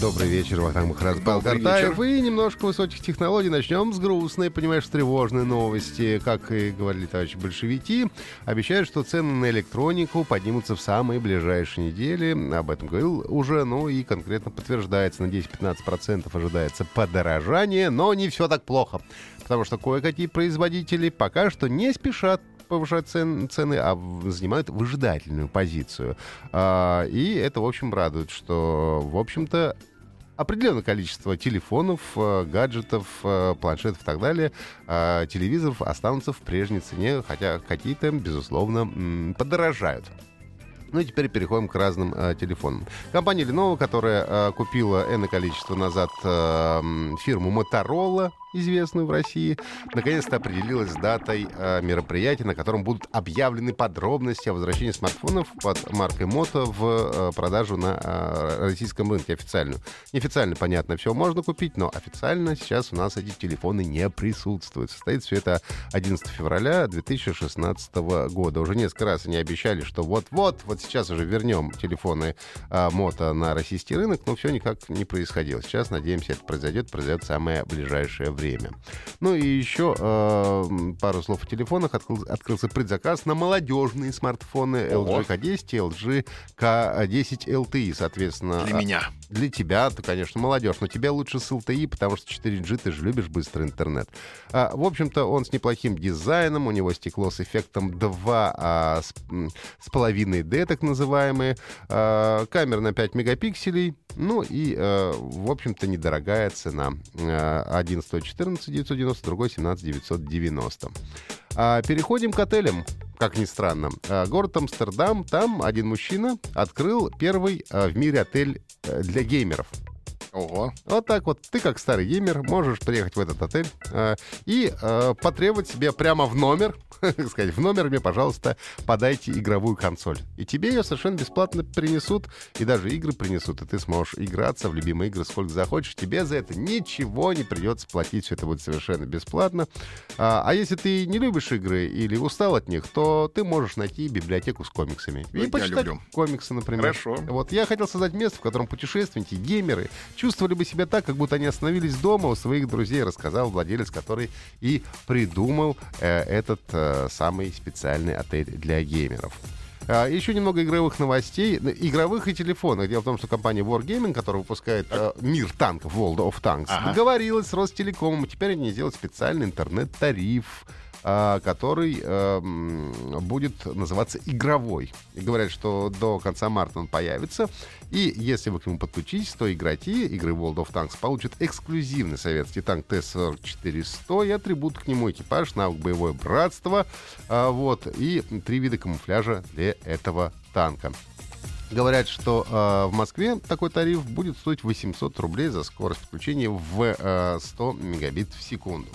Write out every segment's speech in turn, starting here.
Добрый вечер, Вахтанг Махарадзе, Павел Картаев. И немножко высоких технологий. Начнем с грустной, понимаешь, тревожной новости. Как и говорили товарищи большевики, обещают, что цены на электронику поднимутся в самые ближайшие недели. Об этом говорил уже, ну и конкретно подтверждается. На 10-15% ожидается подорожание, но не все так плохо. Потому что кое-какие производители пока что не спешат повышать цен, цены, а занимают выжидательную позицию. А, и это, в общем, радует, что, в общем-то, определенное количество телефонов, э, гаджетов, э, планшетов и так далее, э, телевизоров останутся в прежней цене, хотя какие-то, безусловно, подорожают. Ну и теперь переходим к разным э, телефонам. Компания Lenovo, которая э, купила энное количество назад э, фирму Motorola, известную в России, наконец-то определилась с датой э, мероприятия, на котором будут объявлены подробности о возвращении смартфонов под маркой Moto в э, продажу на э, российском рынке официальную. Неофициально, понятно, все можно купить, но официально сейчас у нас эти телефоны не присутствуют. Состоит все это 11 февраля 2016 года. Уже несколько раз они обещали, что вот-вот, вот сейчас уже вернем телефоны э, Moto на российский рынок, но все никак не происходило. Сейчас, надеемся, это произойдет, произойдет в самое ближайшее время время. Ну и еще э, пару слов о телефонах. Открыл, открылся предзаказ на молодежные смартфоны LG K10 и LG K10 LTE, соответственно. Для меня. Для тебя, ты, конечно, молодежь, но тебе лучше с LTE, потому что 4G ты же любишь быстрый интернет. А, в общем-то, он с неплохим дизайном, у него стекло с эффектом 2 а, с, с половиной D, так называемые. А, камера на 5 мегапикселей, ну и, а, в общем-то, недорогая цена. А, один стоит 14 990, другой 17 990. А, переходим к отелям как ни странно. А, город Амстердам, там один мужчина открыл первый а, в мире отель э, для геймеров. Ого. Вот так вот. Ты, как старый геймер, можешь приехать в этот отель э, и э, потребовать себе прямо в номер, сказать, в номер мне, пожалуйста, подайте игровую консоль. И тебе ее совершенно бесплатно принесут, и даже игры принесут, и ты сможешь играться в любимые игры сколько захочешь. Тебе за это ничего не придется платить, все это будет совершенно бесплатно. А, а если ты не любишь игры или устал от них, то ты можешь найти библиотеку с комиксами. И я почитать люблю. комиксы, например. Хорошо. Вот я хотел создать место, в котором путешественники, геймеры чувствовали бы себя так, как будто они остановились дома у своих друзей, рассказал владелец, который и придумал э, этот э, самый специальный отель для геймеров. А, Еще немного игровых новостей. Игровых и телефонных. Дело в том, что компания Wargaming, которая выпускает э, мир танков, World of Tanks, Ага. договорилась с Ростелекомом. Теперь они сделают специальный интернет-тариф, который э, будет называться игровой. И говорят, что до конца марта он появится. И если вы к нему подключитесь, то игроки игры World of Tanks получат эксклюзивный советский танк Т-44-100 и атрибут к нему экипаж, навык боевое братство, а, вот, и три вида камуфляжа для этого танка. Говорят, что э, в Москве такой тариф будет стоить 800 рублей за скорость подключения в э, 100 мегабит в секунду.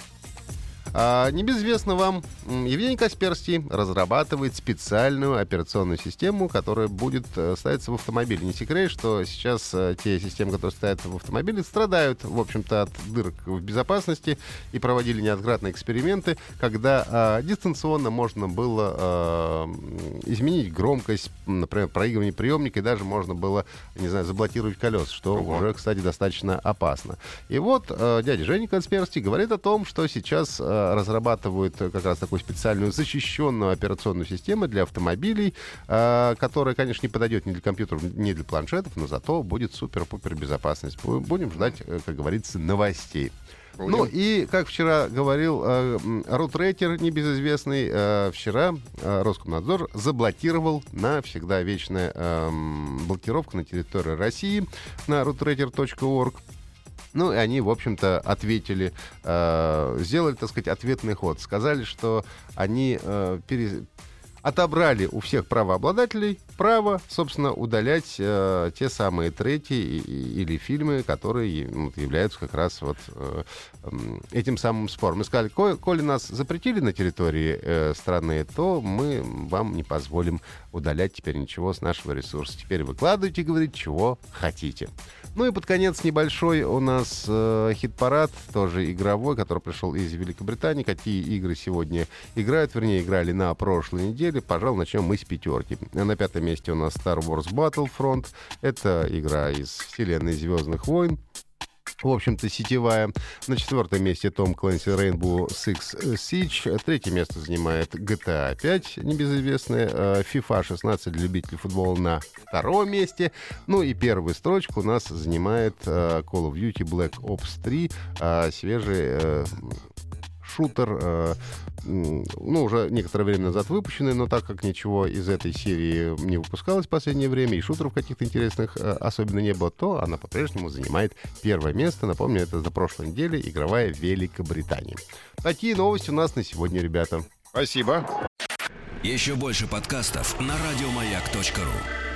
А, небезызвестно вам, Евгений Касперский разрабатывает специальную операционную систему, которая будет э, ставиться в автомобиле. Не секрет, что сейчас э, те системы, которые стоят в автомобиле, страдают, в общем-то, от дырок в безопасности и проводили неоднократные эксперименты, когда а, дистанционно можно было а, изменить громкость, например, проигрывания приемника, и даже можно было, не знаю, заблокировать колеса, что Ого. уже, кстати, достаточно опасно. И вот э, дядя Женя Касперский говорит о том, что сейчас э, разрабатывают э, как раз такую специальную защищенную операционную систему для автомобилей, э, которая, конечно, не подойдет ни для компьютеров, ни для планшетов, но зато будет супер-пупер безопасность. Бу- Будем ждать, э, как говорится, новостей. Будем. Ну и, как вчера говорил э, рутрекер небезызвестный, э, вчера э, Роскомнадзор заблокировал навсегда вечная эм, блокировка на территории России на rutrater.org. Ну, и они, в общем-то, ответили, э, сделали, так сказать, ответный ход. Сказали, что они э, пере- отобрали у всех правообладателей право, собственно, удалять э, те самые треки или фильмы, которые ну, являются как раз вот э, этим самым спором. Мы сказали, коли нас запретили на территории э, страны, то мы вам не позволим удалять теперь ничего с нашего ресурса. Теперь выкладывайте, говорит, чего хотите. Ну и под конец небольшой у нас э, хит-парад, тоже игровой, который пришел из Великобритании. Какие игры сегодня играют, вернее, играли на прошлой неделе. Пожалуй, начнем мы с пятерки. На пятом месте у нас Star Wars Battlefront. Это игра из вселенной Звездных войн в общем-то, сетевая. На четвертом месте Том Клэнси Rainbow Six Siege. Третье место занимает GTA 5, небезызвестная. Э, FIFA 16 для любителей футбола на втором месте. Ну и первую строчку у нас занимает э, Call of Duty Black Ops 3, э, свежий шутер, э, ну, уже некоторое время назад выпущенный, но так как ничего из этой серии не выпускалось в последнее время, и шутеров каких-то интересных э, особенно не было, то она по-прежнему занимает первое место. Напомню, это за прошлой неделе игровая Великобритания. Такие новости у нас на сегодня, ребята. Спасибо. Еще больше подкастов на радиомаяк.ру